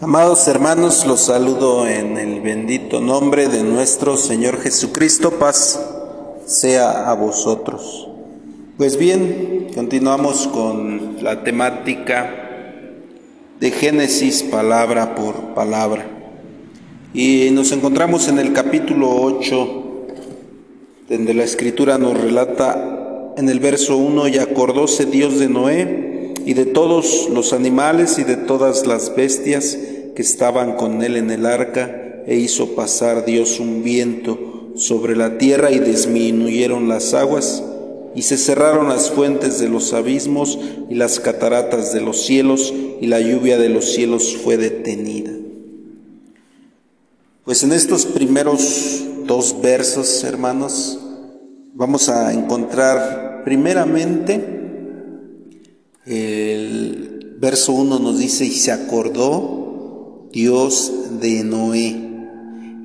Amados hermanos, los saludo en el bendito nombre de nuestro Señor Jesucristo. Paz sea a vosotros. Pues bien, continuamos con la temática de Génesis palabra por palabra. Y nos encontramos en el capítulo 8, donde la escritura nos relata en el verso 1, y acordóse Dios de Noé y de todos los animales y de todas las bestias que estaban con él en el arca, e hizo pasar Dios un viento sobre la tierra y disminuyeron las aguas, y se cerraron las fuentes de los abismos y las cataratas de los cielos, y la lluvia de los cielos fue detenida. Pues en estos primeros dos versos, hermanos, vamos a encontrar primeramente el verso 1 nos dice, y se acordó Dios de Noé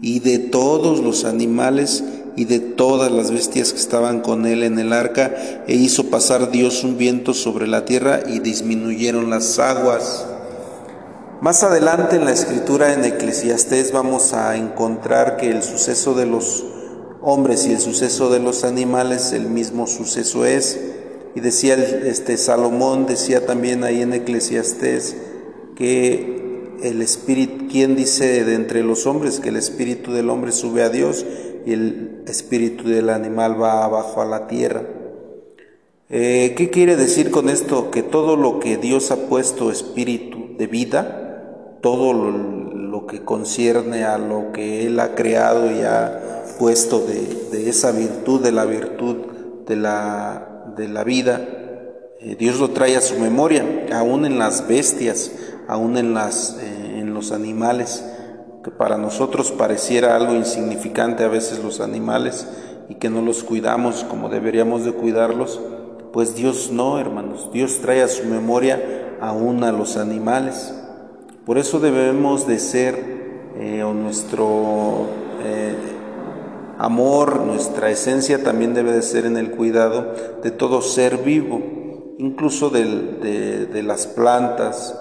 y de todos los animales y de todas las bestias que estaban con él en el arca, e hizo pasar Dios un viento sobre la tierra y disminuyeron las aguas. Más adelante en la escritura en Eclesiastés vamos a encontrar que el suceso de los hombres y el suceso de los animales, el mismo suceso es. Y decía este Salomón, decía también ahí en Eclesiastés, que el espíritu, ¿quién dice de entre los hombres que el espíritu del hombre sube a Dios y el espíritu del animal va abajo a la tierra? Eh, ¿Qué quiere decir con esto? Que todo lo que Dios ha puesto espíritu de vida, todo lo, que concierne a lo que Él ha creado y ha puesto de, de esa virtud, de la virtud de la de la vida, eh, Dios lo trae a su memoria, aún en las bestias, aún en, las, eh, en los animales, que para nosotros pareciera algo insignificante a veces los animales y que no los cuidamos como deberíamos de cuidarlos, pues Dios no, hermanos, Dios trae a su memoria aún a los animales. Por eso debemos de ser, eh, o nuestro amor, nuestra esencia también debe de ser en el cuidado de todo ser vivo, incluso de, las plantas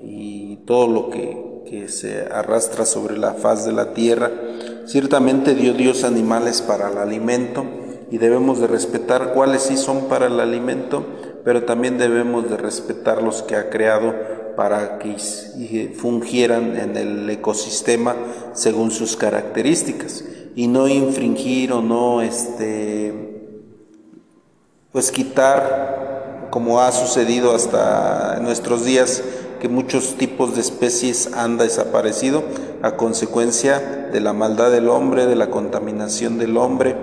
y todo lo que, se arrastra sobre la faz de la tierra. Ciertamente dio Dios animales para el alimento y debemos de respetar cuáles sí son para el alimento, pero también debemos de respetar los que ha creado para que fungieran en el ecosistema según sus características y no infringir o no este pues quitar como ha sucedido hasta nuestros días que muchos tipos de especies han desaparecido a consecuencia de la maldad del hombre, de la contaminación del hombre.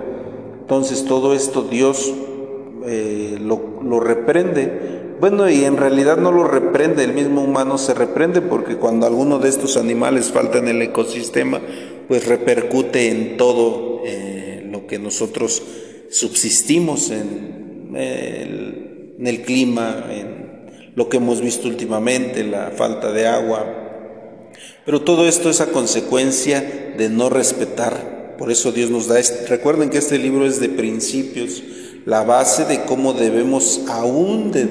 Entonces todo esto Dios eh, lo, lo reprende. Bueno, y en realidad no lo reprende, el mismo humano se reprende porque cuando alguno de estos animales falta en el ecosistema, pues repercute en todo eh, lo que nosotros subsistimos en el, en el clima, en lo que hemos visto últimamente, la falta de agua. Pero todo esto es a consecuencia de no respetar. Por eso Dios nos da, este, recuerden que este libro es de principios, la base de cómo debemos aún de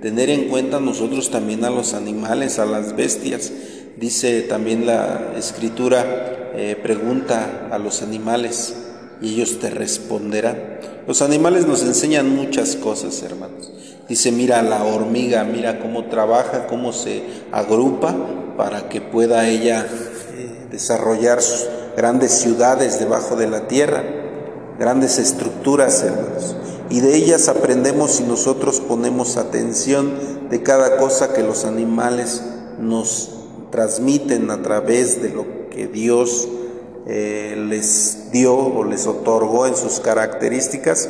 tener en cuenta nosotros también a los animales, a las bestias. Dice también la escritura, eh, pregunta a los animales y ellos te responderán. Los animales nos enseñan muchas cosas, hermanos. Dice, mira la hormiga, mira cómo trabaja, cómo se agrupa para que pueda ella eh, desarrollar sus grandes ciudades debajo de la tierra, grandes estructuras, hermanos. Y de ellas aprendemos si nosotros ponemos atención de cada cosa que los animales nos transmiten a través de lo que Dios eh, les dio o les otorgó en sus características,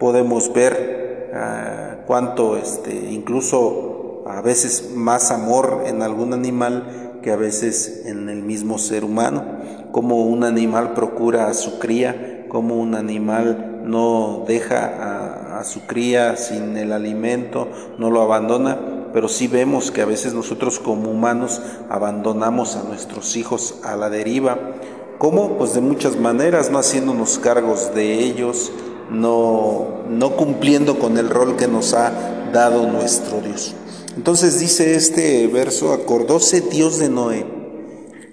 podemos ver ah, cuánto, este, incluso a veces más amor en algún animal que a veces en el mismo ser humano, como un animal procura a su cría, como un animal no deja a, a su cría sin el alimento, no lo abandona, pero sí vemos que a veces nosotros como humanos abandonamos a nuestros hijos a la deriva. ¿Cómo? Pues de muchas maneras, no haciéndonos cargos de ellos, no, no cumpliendo con el rol que nos ha dado nuestro Dios. Entonces dice este verso, acordóse Dios de Noé.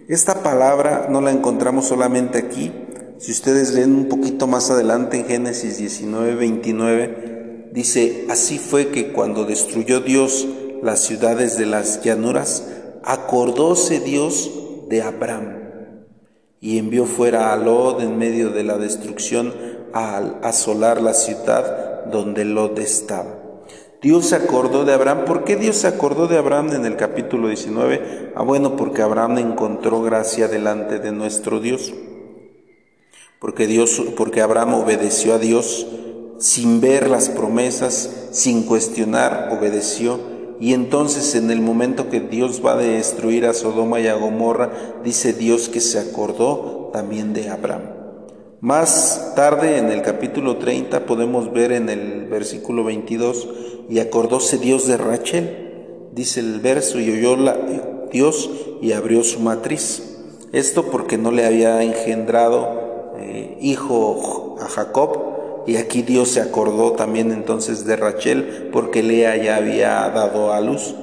Esta palabra no la encontramos solamente aquí. Si ustedes leen un poquito más adelante en Génesis 19, 29, dice, así fue que cuando destruyó Dios las ciudades de las llanuras, acordóse Dios de Abraham y envió fuera a Lot en medio de la destrucción a asolar la ciudad donde Lot estaba. Dios se acordó de Abraham. ¿Por qué Dios se acordó de Abraham en el capítulo 19? Ah, bueno, porque Abraham encontró gracia delante de nuestro Dios. Porque Dios, porque Abraham obedeció a Dios sin ver las promesas, sin cuestionar, obedeció y entonces en el momento que Dios va a destruir a Sodoma y a Gomorra, dice Dios que se acordó también de Abraham. Más tarde en el capítulo 30 podemos ver en el versículo 22, y acordóse Dios de Rachel, dice el verso, y oyó la, Dios y abrió su matriz. Esto porque no le había engendrado eh, hijo a Jacob, y aquí Dios se acordó también entonces de Rachel porque Lea ya había dado a luz.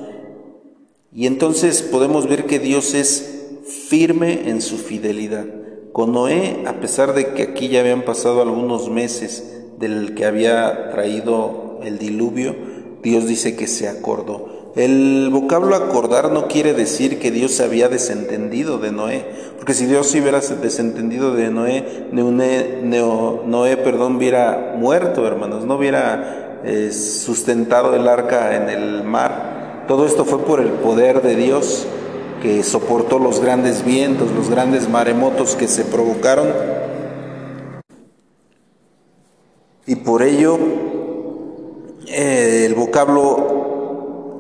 Y entonces podemos ver que Dios es firme en su fidelidad. Con Noé, a pesar de que aquí ya habían pasado algunos meses del que había traído el diluvio, Dios dice que se acordó. El vocablo acordar no quiere decir que Dios se había desentendido de Noé, porque si Dios hubiera desentendido de Noé, Noé, perdón, hubiera muerto, hermanos, no hubiera eh, sustentado el arca en el mar. Todo esto fue por el poder de Dios que soportó los grandes vientos, los grandes maremotos que se provocaron. Y por ello eh, el vocablo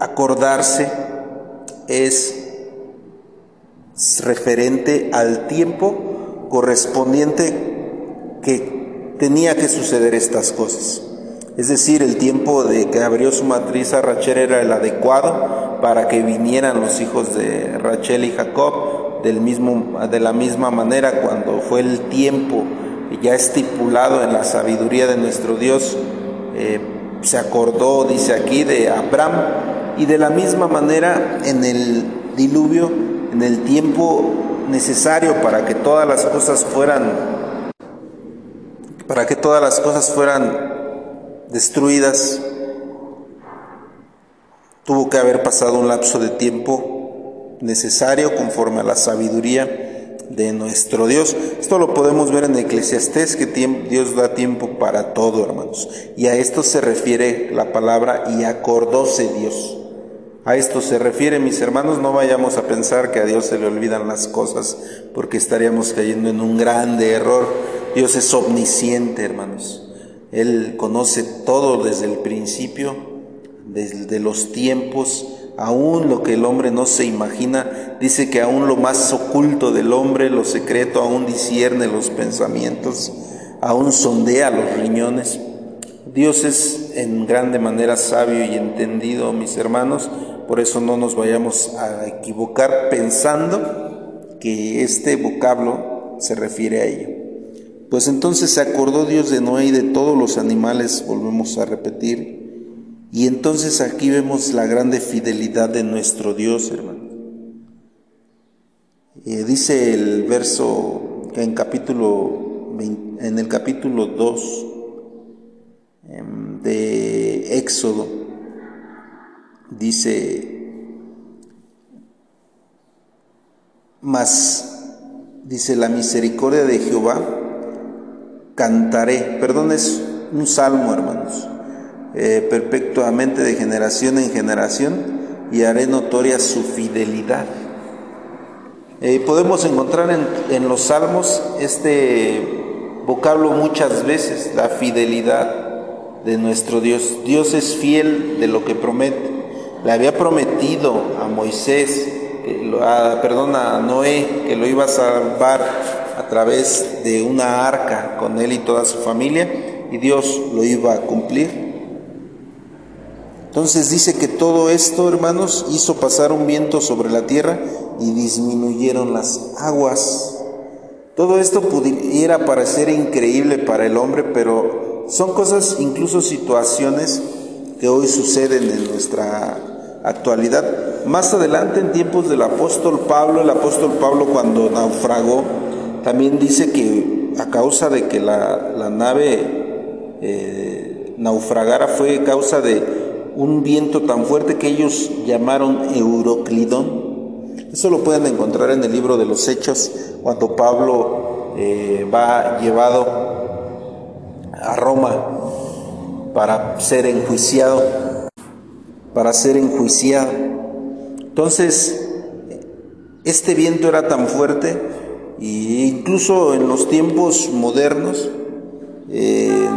acordarse es referente al tiempo correspondiente que tenía que suceder estas cosas. Es decir, el tiempo de que abrió su matriz a Rachel era el adecuado para que vinieran los hijos de Rachel y Jacob del mismo, de la misma manera cuando fue el tiempo ya estipulado en la sabiduría de nuestro Dios. Eh, se acordó, dice aquí, de Abraham y de la misma manera en el diluvio, en el tiempo necesario para que todas las cosas fueran para que todas las cosas fueran destruidas tuvo que haber pasado un lapso de tiempo necesario conforme a la sabiduría de nuestro Dios. Esto lo podemos ver en Eclesiastés, que Dios da tiempo para todo, hermanos. Y a esto se refiere la palabra y acordóse Dios. A esto se refiere, mis hermanos, no vayamos a pensar que a Dios se le olvidan las cosas, porque estaríamos cayendo en un grande error. Dios es omnisciente, hermanos. Él conoce todo desde el principio, desde los tiempos, aún lo que el hombre no se imagina. Dice que aún lo más oculto del hombre, lo secreto, aún discierne los pensamientos, aún sondea los riñones. Dios es en grande manera sabio y entendido, mis hermanos, por eso no nos vayamos a equivocar pensando que este vocablo se refiere a ello. Pues entonces se acordó Dios de Noé y de todos los animales, volvemos a repetir, y entonces aquí vemos la grande fidelidad de nuestro Dios, hermano. Eh, dice el verso en capítulo en el capítulo 2 em, de Éxodo dice, mas, dice, la misericordia de Jehová, cantaré, perdón, es un salmo, hermanos, eh, perpetuamente de generación en generación, y haré notoria su fidelidad. Eh, podemos encontrar en, en los salmos este vocablo muchas veces, la fidelidad de nuestro Dios. Dios es fiel de lo que promete le había prometido a Moisés, perdón, a Noé, que lo iba a salvar a través de una arca con él y toda su familia, y Dios lo iba a cumplir. Entonces dice que todo esto, hermanos, hizo pasar un viento sobre la tierra y disminuyeron las aguas. Todo esto pudiera parecer increíble para el hombre, pero son cosas, incluso situaciones que hoy suceden en nuestra actualidad. Más adelante, en tiempos del apóstol Pablo, el apóstol Pablo cuando naufragó, también dice que a causa de que la, nave eh, naufragara fue causa de un viento tan fuerte que ellos llamaron Euroclidón. Eso lo pueden encontrar en el libro de los Hechos, cuando Pablo eh, va llevado a Roma para ser enjuiciado, para ser enjuiciado. Entonces, este viento era tan fuerte, e incluso en los tiempos modernos, eh,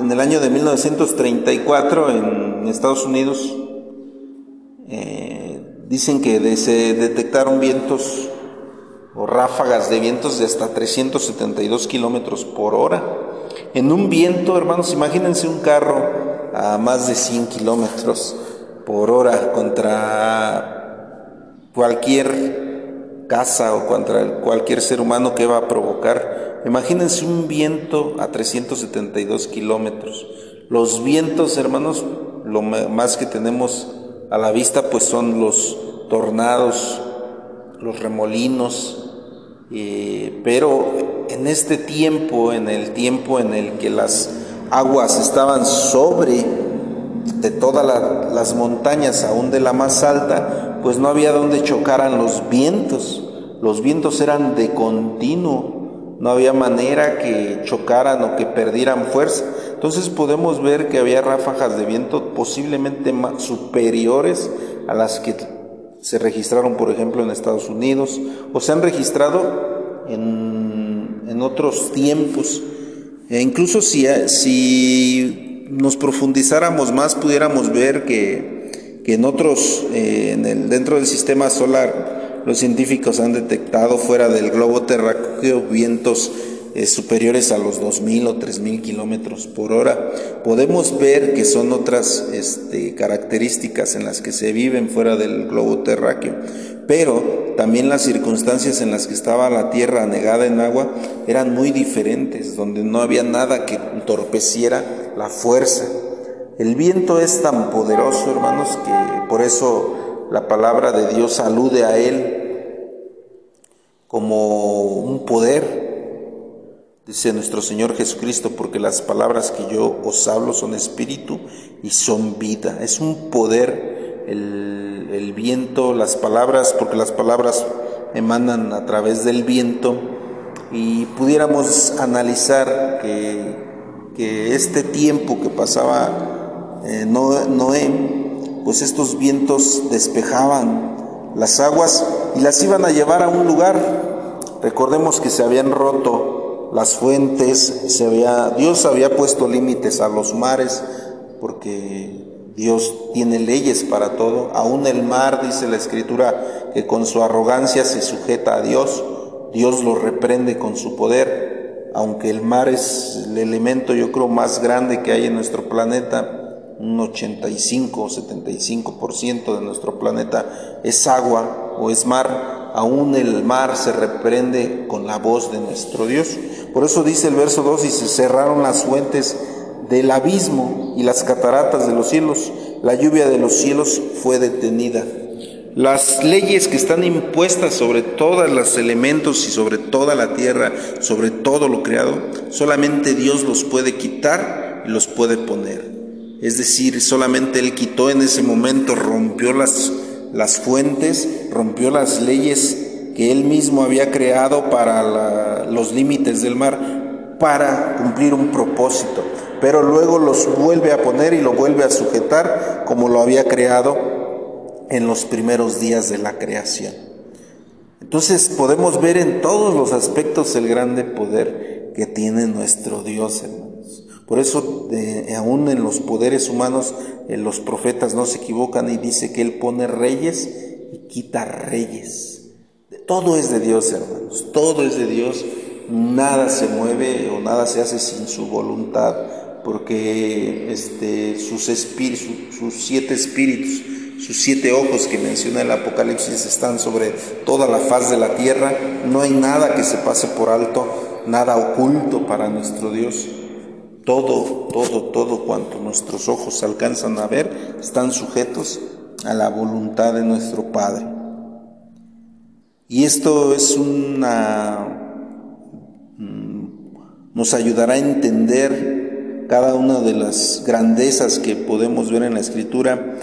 en el año de 1934 en Estados Unidos, eh, dicen que se detectaron vientos o ráfagas de vientos de hasta 372 kilómetros por hora. En un viento, hermanos, imagínense un carro a más de 100 kilómetros por hora contra cualquier casa o contra cualquier ser humano que va a provocar. Imagínense un viento a 372 kilómetros. Los vientos, hermanos, lo más que tenemos a la vista, pues son los tornados, los remolinos, eh, pero en este tiempo, en el tiempo en el que las aguas estaban sobre de todas las montañas, aún de la más alta, pues no había donde chocaran los vientos. Los vientos eran de continuo, no había manera que chocaran o que perdieran fuerza. Entonces podemos ver que había ráfagas de viento posiblemente superiores a las que se registraron, por ejemplo, en Estados Unidos o se han registrado en, en otros tiempos. E incluso si, si nos profundizáramos más, pudiéramos ver que, que en otros, eh, en el, dentro del sistema solar, los científicos han detectado fuera del globo terráqueo vientos eh, superiores a los 2.000 o 3.000 kilómetros por hora. Podemos ver que son otras este, características en las que se viven fuera del globo terráqueo, pero también las circunstancias en las que estaba la Tierra anegada en agua eran muy diferentes, donde no había nada que entorpeciera la fuerza. El viento es tan poderoso, hermanos, que por eso la palabra de Dios alude a él como un poder Dice nuestro Señor Jesucristo, porque las palabras que yo os hablo son espíritu y son vida. Es un poder el, viento, las palabras, porque las palabras emanan a través del viento y pudiéramos analizar que, que este tiempo que pasaba eh, Noé, pues estos vientos despejaban las aguas y las iban a llevar a un lugar. Recordemos que se habían roto las fuentes, se había, Dios había puesto límites a los mares, porque Dios tiene leyes para todo. Aún el mar, dice la escritura, que con su arrogancia se sujeta a Dios, Dios lo reprende con su poder, aunque el mar es el elemento, yo creo, más grande que hay en nuestro planeta, un 85 o 75% de nuestro planeta es agua o es mar, aún el mar se reprende con la voz de nuestro Dios. Por eso dice el verso 2, y se cerraron las fuentes del abismo y las cataratas de los cielos, la lluvia de los cielos fue detenida. Las leyes que están impuestas sobre todos los elementos y sobre toda la tierra, sobre todo lo creado, solamente Dios los puede quitar y los puede poner. Es decir, solamente Él quitó en ese momento, rompió las, las fuentes, rompió las leyes que él mismo había creado para los límites del mar para cumplir un propósito, pero luego los vuelve a poner y lo vuelve a sujetar como lo había creado en los primeros días de la creación. Entonces podemos ver en todos los aspectos el grande poder que tiene nuestro Dios, hermanos. Por eso, aún en los poderes humanos, eh, los profetas no se equivocan y dice que Él pone reyes y quita reyes. Todo es de Dios, hermanos, todo es de Dios. Nada se mueve o nada se hace sin su voluntad, porque este, sus, espíritus, sus siete espíritus, sus siete ojos que menciona el Apocalipsis están sobre toda la faz de la tierra. No hay nada que se pase por alto, nada oculto para nuestro Dios. Todo, todo, todo cuanto nuestros ojos alcanzan a ver están sujetos a la voluntad de nuestro Padre. Y esto es una mm, nos ayudará a entender cada una de las grandezas que podemos ver en la escritura,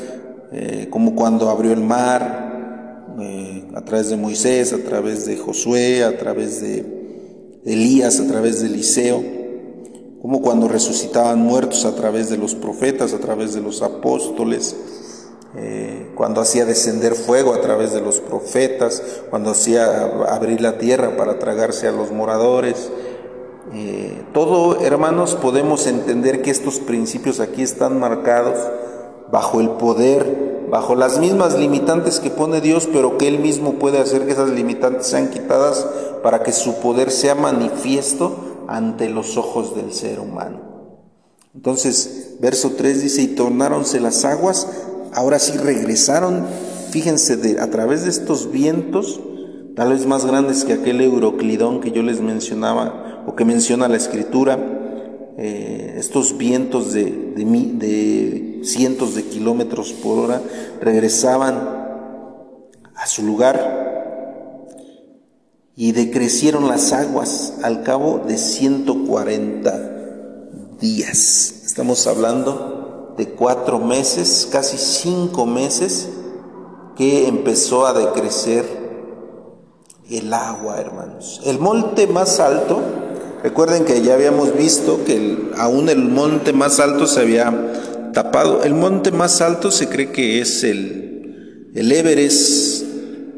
eh, como cuando abrió el mar, eh, a través de Moisés, a través de Josué, a través de Elías, a través de Eliseo, como cuando resucitaban muertos a través de los profetas, a través de los apóstoles, eh, cuando hacía descender fuego a través de los profetas, cuando hacía abrir la tierra para tragarse a los moradores. Eh, todo, hermanos, podemos entender que estos principios aquí están marcados bajo el poder, bajo las mismas limitantes que pone Dios, pero que Él mismo puede hacer que esas limitantes sean quitadas para que su poder sea manifiesto ante los ojos del ser humano. Entonces, verso 3 dice, y tornáronse las aguas ahora sí regresaron, fíjense, de, a través de estos vientos, tal vez más grandes que aquel Euroclidón que yo les mencionaba, o que menciona la escritura, eh, estos vientos de, de cientos de kilómetros por hora regresaban a su lugar y decrecieron las aguas al cabo de 140 días. Estamos hablando de cuatro meses, casi cinco meses, que empezó a decrecer el agua, hermanos. El monte más alto, recuerden que ya habíamos visto que aún el monte más alto se había tapado. El monte más alto se cree que es el, el Everest,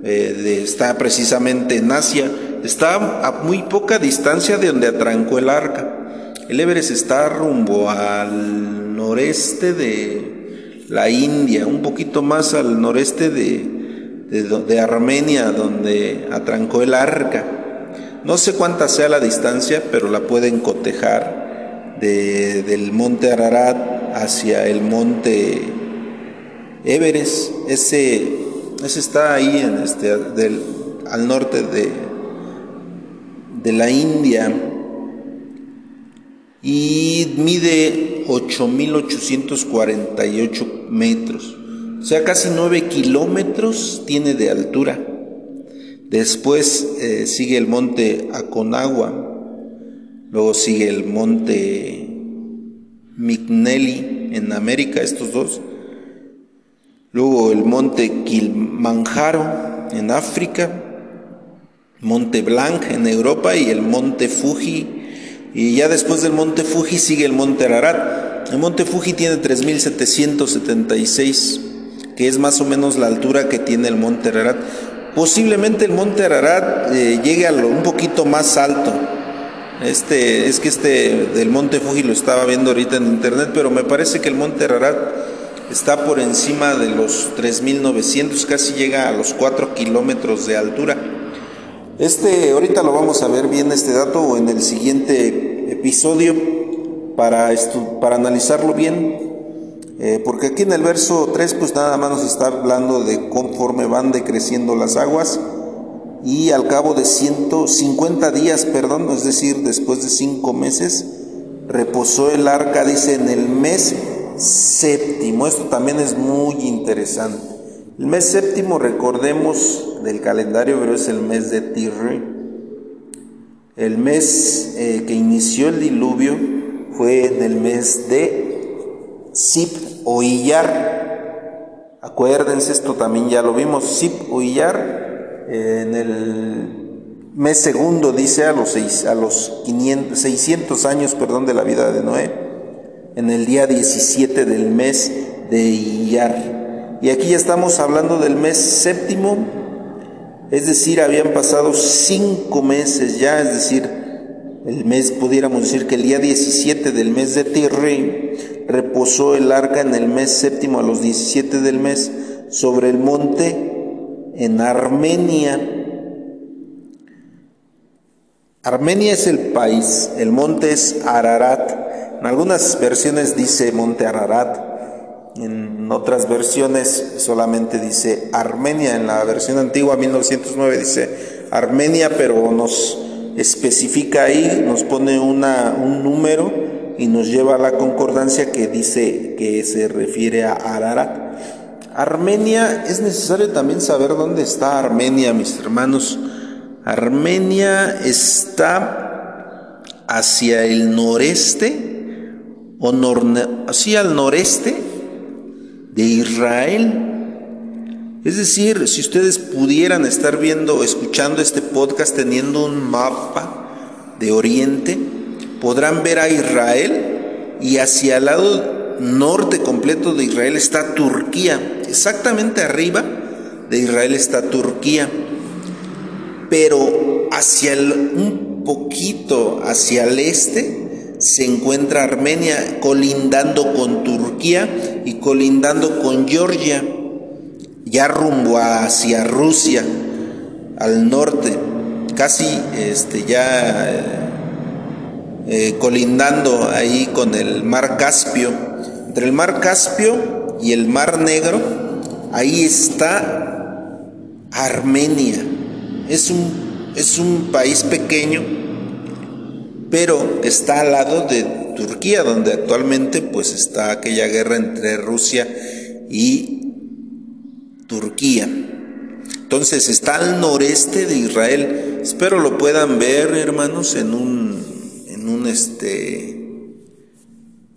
eh, está precisamente en Asia, está a muy poca distancia de donde atrancó el arca. El Everest está rumbo al noreste de la India, un poquito más al noreste de, de, Armenia, donde atrancó el arca. No sé cuánta sea la distancia, pero la pueden cotejar de, del monte Ararat hacia el monte Everest. Ese, ese está ahí en este, del, al norte de, de la India y mide 8.848 metros, o sea, casi 9 kilómetros tiene de altura. Después eh, sigue el monte Aconagua, luego sigue el monte McNelly en América, estos dos, luego el monte Kilimanjaro en África, Monte Blanc en Europa y el monte Fuji y ya después del monte Fuji sigue el monte Ararat. El monte Fuji tiene 3.776, que es más o menos la altura que tiene el monte Ararat. Posiblemente el monte Ararat eh, llegue a lo, un poquito más alto. Este, es que este del monte Fuji lo estaba viendo ahorita en internet, pero me parece que el monte Ararat está por encima de los 3.900, casi llega a los 4 kilómetros de altura. Este, ahorita lo vamos a ver bien este dato en el siguiente episodio para, para analizarlo bien, eh, porque aquí en el verso 3 pues nada más nos está hablando de conforme van decreciendo las aguas y al cabo de 150 días, perdón, es decir, después de 5 meses, reposó el arca, dice, en el mes séptimo. Esto también es muy interesante. El mes séptimo, recordemos, del calendario pero es el mes de Tirri. El mes eh, que inició el diluvio fue en el mes de Sip o Iyar. Acuérdense, esto también ya lo vimos, Sip o Iyar, en el mes segundo, dice, a los, seis, a los 500, 600 años perdón, de la vida de Noé, en el día 17 del mes de Iyar. Y aquí ya estamos hablando del mes séptimo, es decir, habían pasado cinco meses ya, es decir, el mes, pudiéramos decir que el día 17 del mes de Tirri reposó el arca en el mes séptimo a los 17 del mes sobre el monte en Armenia. Armenia es el país, el monte es Ararat. En algunas versiones dice monte Ararat, en otras versiones solamente dice Armenia, en la versión antigua 1909 dice Armenia, pero nos especifica ahí, nos pone una, un número y nos lleva a la concordancia que dice que se refiere a Ararat. Armenia, es necesario también saber dónde está Armenia, mis hermanos. Armenia está hacia el noreste, o hacia el noreste de Israel. Es decir, si ustedes pudieran estar viendo, escuchando este podcast teniendo un mapa de Oriente, podrán ver a Israel y hacia el lado norte completo de Israel está Turquía. Exactamente arriba de Israel está Turquía. Pero hacia el, un poquito hacia el este se encuentra Armenia colindando con Turquía y colindando con Georgia, ya rumbo hacia Rusia, al norte, casi este, ya eh, eh, colindando ahí con el mar Caspio. Entre el mar Caspio y el mar Negro, ahí está Armenia. Es un, es un país pequeño, pero está al lado de Turquía, donde actualmente pues está aquella guerra entre Rusia y Turquía. Entonces está al noreste de Israel. Espero lo puedan ver, hermanos, en un en un este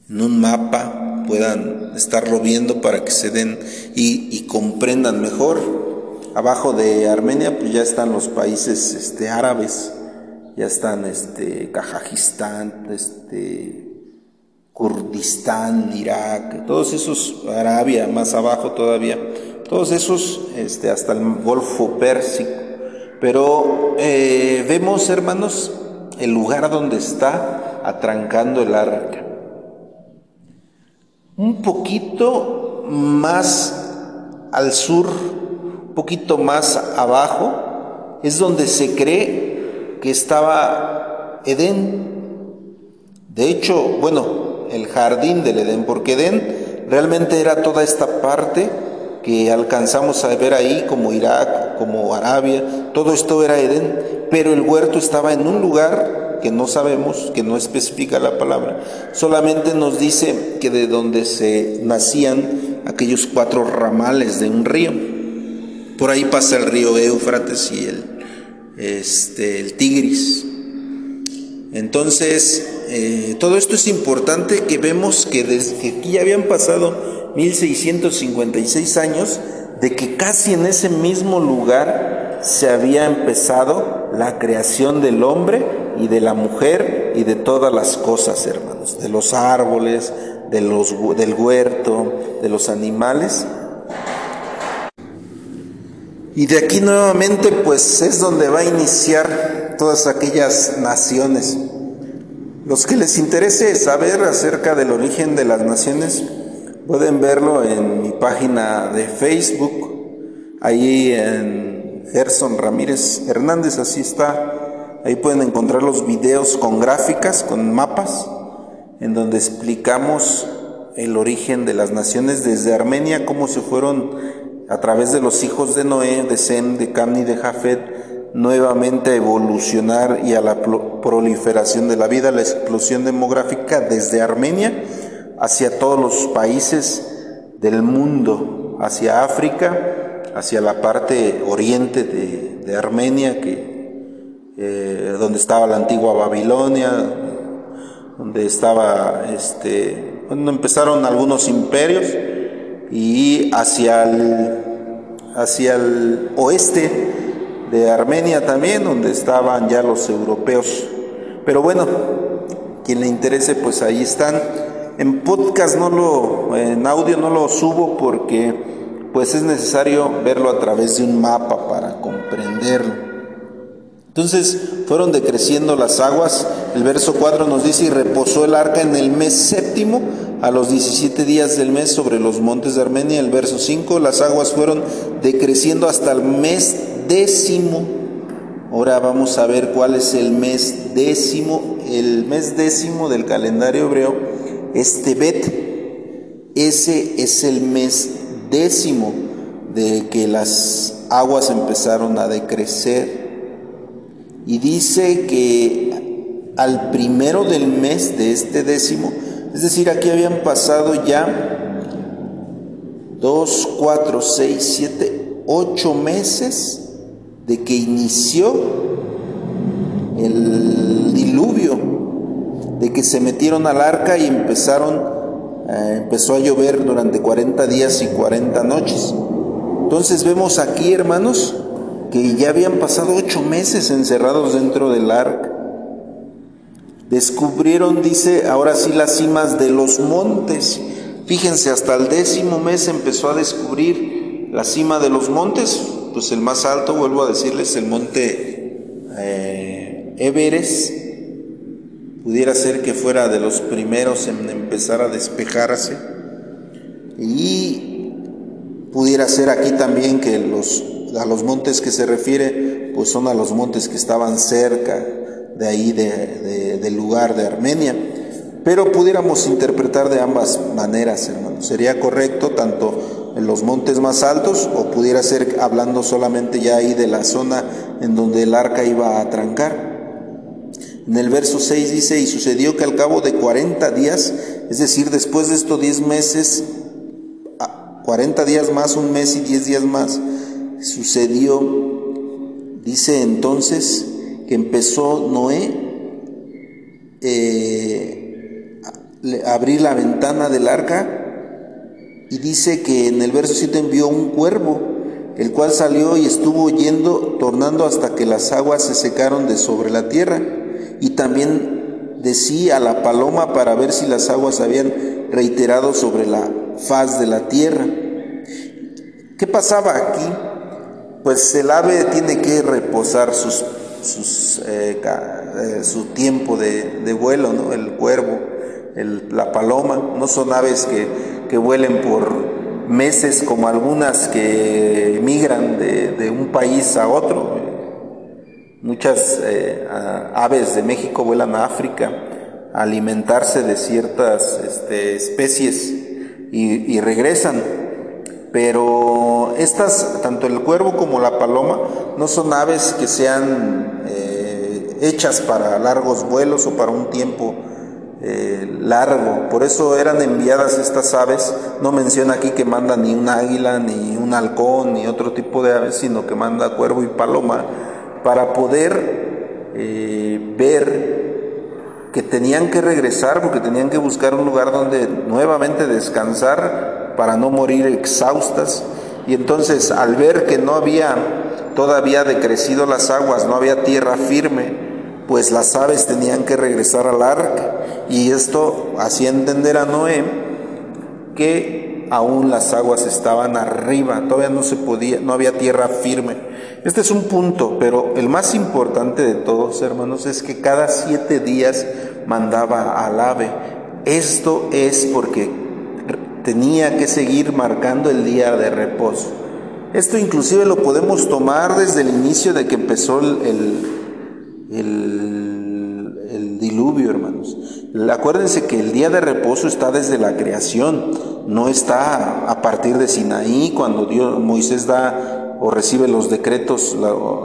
en un mapa, puedan estarlo viendo para que se den y, comprendan mejor. Abajo de Armenia pues ya están los países este, árabes, ya están este, este, Kurdistán, Irak, todos esos, Arabia más abajo todavía, todos esos este, hasta el Golfo Pérsico. Pero eh, vemos, hermanos, el lugar donde está atrancando el arca. Un poquito más al sur, un poquito más abajo, es donde se cree que estaba Edén. De hecho, bueno, el jardín del Edén, porque Edén realmente era toda esta parte que alcanzamos a ver ahí, como Irak, como Arabia, todo esto era Edén, pero el huerto estaba en un lugar que no sabemos, que no especifica la palabra, solamente nos dice que de donde se nacían aquellos cuatro ramales de un río. Por ahí pasa el río Éufrates y el, este, el Tigris. Entonces, eh, todo esto es importante que vemos que desde que aquí ya habían pasado 1656 años, de que casi en ese mismo lugar se había empezado la creación del hombre y de la mujer y de todas las cosas, hermanos, de los árboles, de los, del huerto, de los animales. Y de aquí nuevamente pues es donde va a iniciar todas aquellas naciones. Los que les interese saber acerca del origen de las naciones, pueden verlo en mi página de Facebook, ahí en Gerson Ramírez Hernández, así está. Ahí pueden encontrar los videos con gráficas, con mapas, en donde explicamos el origen de las naciones desde Armenia, cómo se fueron a través de los hijos de Noé, de Sem, de Cam y de Jafet, nuevamente a evolucionar y a la proliferación de la vida, la explosión demográfica desde Armenia hacia todos los países del mundo, hacia África, hacia la parte oriente de, Armenia, que, eh, donde estaba la antigua Babilonia, donde estaba, este, cuando empezaron algunos imperios, y hacia el, hacia el oeste, de Armenia también, donde estaban ya los europeos. Pero bueno, quien le interese, pues ahí están. En podcast no lo, en audio no lo subo porque pues es necesario verlo a través de un mapa para comprenderlo. Entonces fueron decreciendo las aguas. El verso 4 nos dice, y reposó el arca en el mes séptimo, a los 17 días del mes sobre los montes de Armenia. El verso 5, las aguas fueron decreciendo hasta el mes décimo. Ahora vamos a ver cuál es el mes décimo. El mes décimo del calendario hebreo es Tebet. Ese es el mes décimo de que las aguas empezaron a decrecer. Y dice que al primero del mes de este décimo, es decir, aquí habían pasado ya 2, 4, 6, 7, 8 meses de que inició el diluvio, de que se metieron al arca y empezaron, eh, empezó a llover durante 40 días y 40 noches. Entonces vemos aquí, hermanos, que ya habían pasado ocho meses encerrados dentro del arca. Descubrieron, dice, ahora sí las cimas de los montes. Fíjense, hasta el décimo mes empezó a descubrir la cima de los montes. Pues el más alto, vuelvo a decirles, el monte eh, Everest. Pudiera ser que fuera de los primeros en empezar a despejarse. Y pudiera ser aquí también que los, a los montes que se refiere, pues son a los montes que estaban cerca de ahí, del lugar de Armenia. Pero pudiéramos interpretar de ambas maneras, hermanos. Sería correcto tanto en los montes más altos o pudiera ser hablando solamente ya ahí de la zona en donde el arca iba a trancar. En el verso 6 dice, y sucedió que al cabo de 40 días, es decir, después de estos 10 meses, 40 días más, un mes y 10 días más, sucedió, dice entonces, que empezó Noé eh, a abrir la ventana del arca y dice que en el verso 7 envió un cuervo, el cual salió y estuvo yendo, tornando hasta que las aguas se secaron de sobre la tierra. Y también decía a la paloma para ver si las aguas habían reiterado sobre la faz de la tierra. ¿Qué pasaba aquí? Pues el ave tiene que reposar sus eh, eh, su tiempo de, vuelo, ¿no? el cuervo, la paloma, no son aves que, que, vuelen por meses como algunas que migran de, un país a otro. Muchas eh, aves de México vuelan a África a alimentarse de ciertas este, especies y regresan pero estas, tanto el cuervo como la paloma, no son aves que sean eh, hechas para largos vuelos o para un tiempo eh, largo. Por eso eran enviadas estas aves. No menciona aquí que manda ni un águila, ni un halcón, ni otro tipo de aves, sino que manda cuervo y paloma para poder eh, ver que tenían que regresar porque tenían que buscar un lugar donde nuevamente descansar para no morir exhaustas. Y entonces al ver que no había todavía decrecido las aguas, no había tierra firme, pues las aves tenían que regresar al arca. Y esto hacía entender a Noé que aún las aguas estaban arriba, todavía no se podía, no había tierra firme. Este es un punto, pero el más importante de todos, hermanos, es que cada siete días mandaba al ave. Esto es porque tenía que seguir marcando el día de reposo. Esto inclusive lo podemos tomar desde el inicio de que empezó el, el, diluvio, hermanos. Acuérdense que el día de reposo está desde la creación, no está a partir de Sinaí, cuando Dios, Moisés da o recibe los decretos,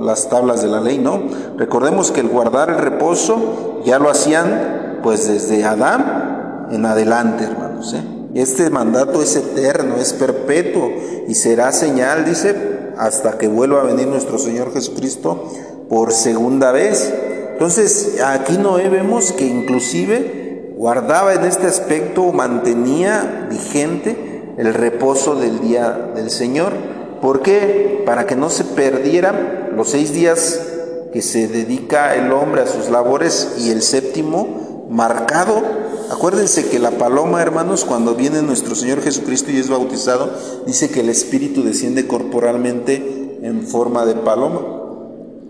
las tablas de la ley, no. Recordemos que el guardar el reposo ya lo hacían pues desde Adán en adelante, hermanos. ¿eh? Este mandato es eterno, es perpetuo y será señal, dice, hasta que vuelva a venir nuestro Señor Jesucristo por segunda vez. Entonces, aquí Noé vemos que inclusive guardaba en este aspecto, mantenía vigente el reposo del día del Señor. ¿Por qué? Para que no se perdieran los seis días que se dedica el hombre a sus labores y el séptimo marcado Acuérdense que la paloma, hermanos, cuando viene nuestro Señor Jesucristo y es bautizado, dice que el Espíritu desciende corporalmente en forma de paloma.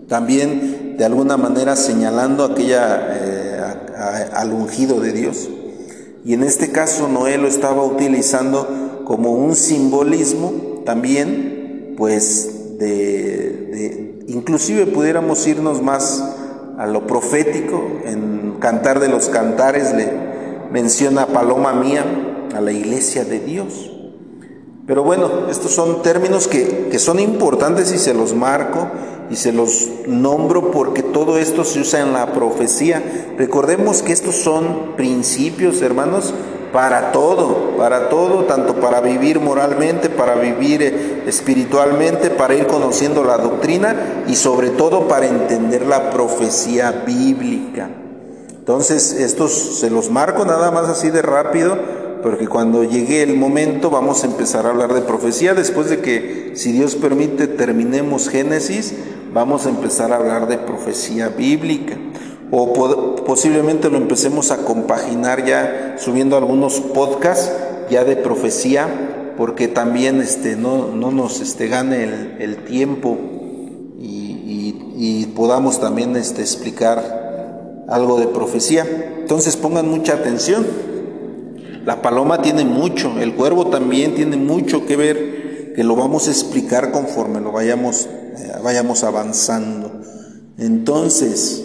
También, de alguna manera, señalando aquella, eh, al ungido de Dios. Y en este caso, Noé lo estaba utilizando como un simbolismo también, pues, de, inclusive pudiéramos irnos más a lo profético, en Cantar de los Cantares le, menciona paloma mía a la iglesia de Dios. Pero bueno, estos son términos que, que, son importantes y se los marco y se los nombro porque todo esto se usa en la profecía. Recordemos que estos son principios, hermanos, para todo, para todo, tanto para vivir moralmente, para vivir eh, espiritualmente, para ir conociendo la doctrina y sobre todo para entender la profecía bíblica. Entonces, estos se los marco nada más así de rápido, porque cuando llegue el momento vamos a empezar a hablar de profecía, después de que, si Dios permite, terminemos Génesis, vamos a empezar a hablar de profecía bíblica. O posiblemente lo empecemos a compaginar ya subiendo algunos podcasts ya de profecía, porque también este, no, no nos este, gane el, tiempo y, podamos también este, explicar algo de profecía. Entonces pongan mucha atención. La paloma tiene mucho, el cuervo también tiene mucho que ver, que lo vamos a explicar conforme lo vayamos, eh, vayamos avanzando. Entonces,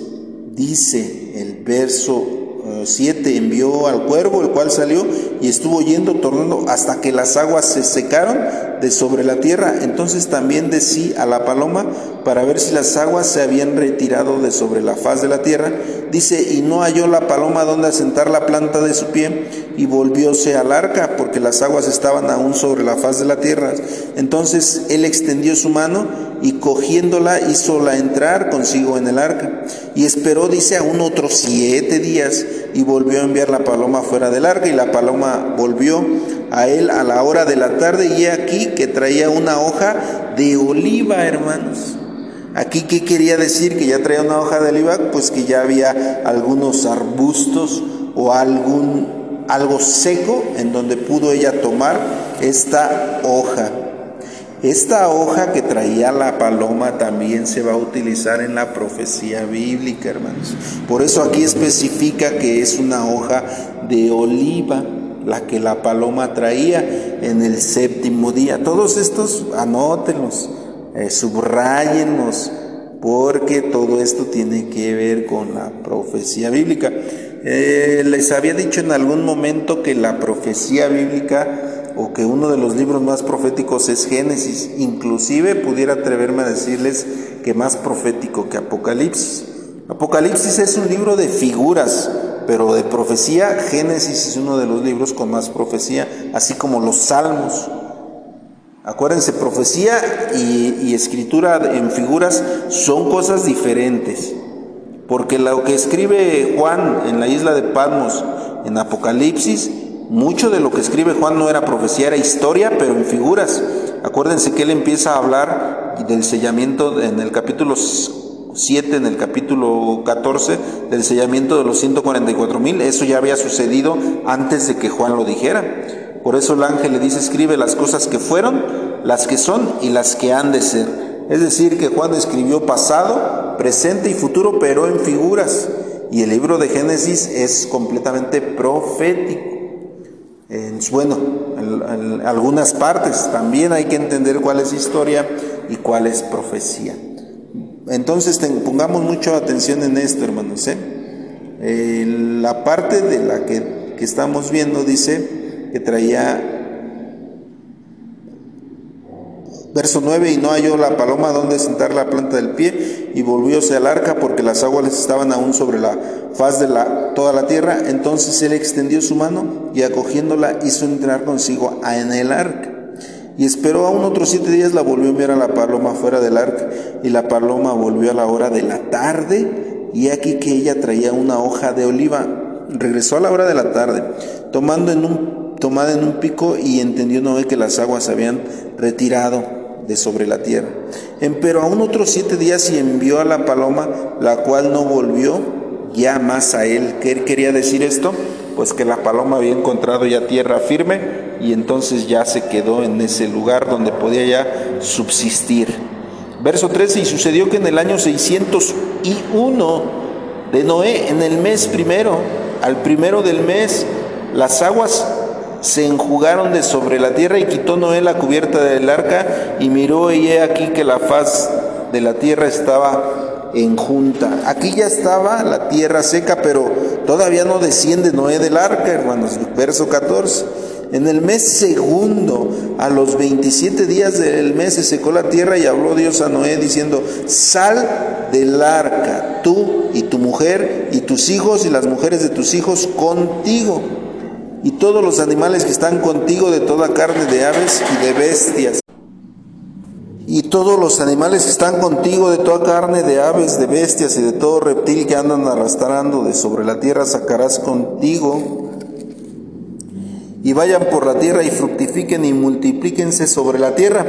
dice el verso 7, eh, envió al cuervo, el cual salió y estuvo yendo, tornando hasta que las aguas se secaron de sobre la tierra. Entonces también decía a la paloma para ver si las aguas se habían retirado de sobre la faz de la tierra. Dice, y no halló la paloma donde asentar la planta de su pie y volvióse al arca, porque las aguas estaban aún sobre la faz de la tierra. Entonces él extendió su mano y cogiéndola hízola entrar consigo en el arca. Y esperó, dice, aún otros siete días y volvió a enviar la paloma fuera del arca y la paloma volvió a él a la hora de la tarde y he aquí que traía una hoja de oliva, hermanos. Aquí, ¿qué quería decir? Que ya traía una hoja de oliva, pues que ya había algunos arbustos o algún, algo seco en donde pudo ella tomar esta hoja. Esta hoja que traía la paloma también se va a utilizar en la profecía bíblica, hermanos. Por eso aquí especifica que es una hoja de oliva, la que la paloma traía en el séptimo día. Todos estos anótenlos, eh, porque todo esto tiene que ver con la profecía bíblica. Eh, les había dicho en algún momento que la profecía bíblica o que uno de los libros más proféticos es Génesis. Inclusive pudiera atreverme a decirles que más profético que Apocalipsis. Apocalipsis es un libro de figuras, pero de profecía, Génesis es uno de los libros con más profecía, así como los salmos. Acuérdense, profecía y, escritura en figuras son cosas diferentes. Porque lo que escribe Juan en la isla de Patmos, en Apocalipsis, mucho de lo que escribe Juan no era profecía, era historia, pero en figuras. Acuérdense que él empieza a hablar del sellamiento en el capítulo 7, en el capítulo 14, del sellamiento de los 144 mil. Eso ya había sucedido antes de que Juan lo dijera. Por eso el ángel le dice, escribe las cosas que fueron, las que son y las que han de ser. Es decir, que Juan escribió pasado, presente y futuro, pero en figuras. Y el libro de Génesis es completamente profético en, bueno, en, algunas partes. También hay que entender cuál es historia y cuál es profecía. Entonces pongamos mucha atención en esto, hermanos. ¿eh? la parte de la que, que estamos viendo dice que traía Verso 9, y no halló la paloma donde sentar la planta del pie, y volvióse al arca porque las aguas estaban aún sobre la faz de la, toda la tierra. Entonces él extendió su mano y acogiéndola hizo entrar consigo en el arca. Y esperó aún otros siete días, la volvió a enviar a la paloma fuera del arca, y la paloma volvió a la hora de la tarde, y aquí que ella traía una hoja de oliva. Regresó a la hora de la tarde, tomando en un, tomada en un pico, y entendió Noé que las aguas se habían retirado de sobre la tierra. Empero aún otros siete días y envió a la paloma, la cual no volvió ya más a él. ¿Qué quería decir esto? Pues que la paloma había encontrado ya tierra firme y entonces ya se quedó en ese lugar donde podía ya subsistir. Verso 13, y sucedió que en el año 601 de Noé, en el mes primero, al primero del mes, las aguas se enjugaron de sobre la tierra y quitó Noé la cubierta del arca y miró y he aquí que la faz de la tierra estaba enjunta. Aquí ya estaba la tierra seca, pero todavía no desciende Noé del arca, hermanos. Verso 14. En el mes segundo, a los 27 días del mes, se secó la tierra y habló Dios a Noé diciendo, sal del arca, tú y tu mujer y tus hijos y las mujeres de tus hijos contigo y todos los animales que están contigo de toda carne de aves y de bestias. Y todos los animales que están contigo de toda carne de aves, de bestias y de todo reptil que andan arrastrando de sobre la tierra sacarás contigo. Y vayan por la tierra y fructifiquen y multiplíquense sobre la tierra.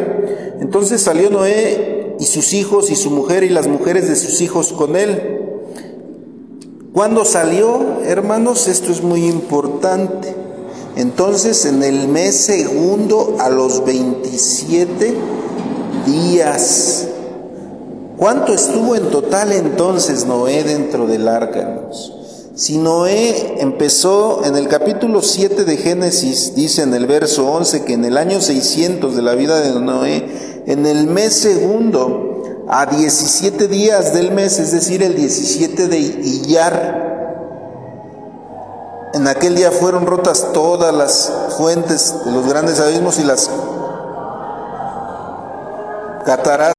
Entonces salió Noé y sus hijos y su mujer y las mujeres de sus hijos con él. Cuando salió, hermanos, esto es muy importante. Entonces en el mes segundo a los 27 días. ¿Cuánto estuvo en total entonces Noé dentro del arca, Si Noé empezó en el capítulo 7 de Génesis, dice en el verso 11 que en el año 600 de la vida de Noé, en el mes segundo, a 17 días del mes, es decir, el 17 de Iyar, en aquel día fueron rotas todas las fuentes de los grandes abismos y las cataratas.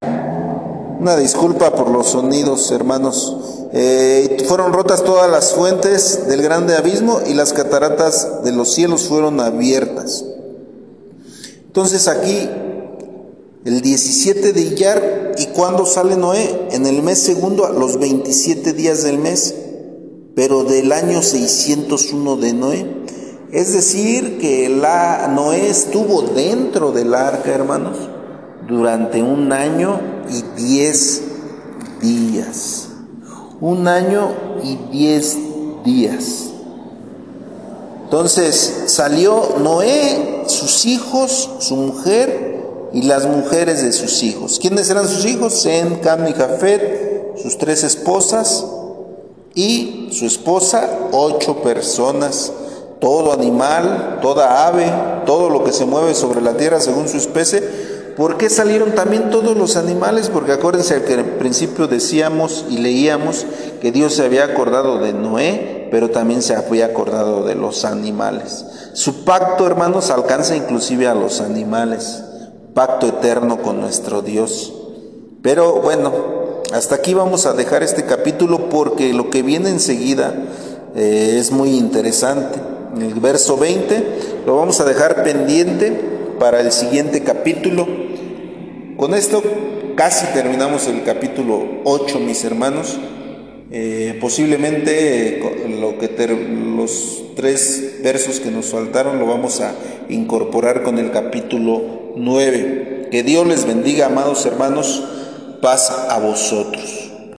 Una disculpa por los sonidos, hermanos. Eh, fueron rotas todas las fuentes del grande abismo y las cataratas de los cielos fueron abiertas. Entonces aquí, el 17 de Iyar, ¿y cuando sale Noé? En el mes segundo, a los 27 días del mes pero del año 601 de Noé. Es decir, que la, Noé estuvo dentro del arca, hermanos, durante un año y diez días. Un año y diez días. Entonces salió Noé, sus hijos, su mujer y las mujeres de sus hijos. ¿Quiénes eran sus hijos? Sem, Cam y Jafet, sus tres esposas y su esposa, ocho personas, todo animal, toda ave, todo lo que se mueve sobre la tierra según su especie. ¿Por qué salieron también todos los animales? Porque acuérdense que al principio decíamos y leíamos que Dios se había acordado de Noé, pero también se había acordado de los animales. Su pacto, hermanos, alcanza inclusive a los animales, pacto eterno con nuestro Dios. Pero bueno, hasta aquí vamos a dejar este capítulo porque lo que viene enseguida eh, es muy interesante. El verso 20 lo vamos a dejar pendiente para el siguiente capítulo. Con esto casi terminamos el capítulo 8, mis hermanos. Eh, posiblemente eh, lo que los tres versos que nos faltaron lo vamos a incorporar con el capítulo 9. Que Dios les bendiga, amados hermanos paz a vosotros.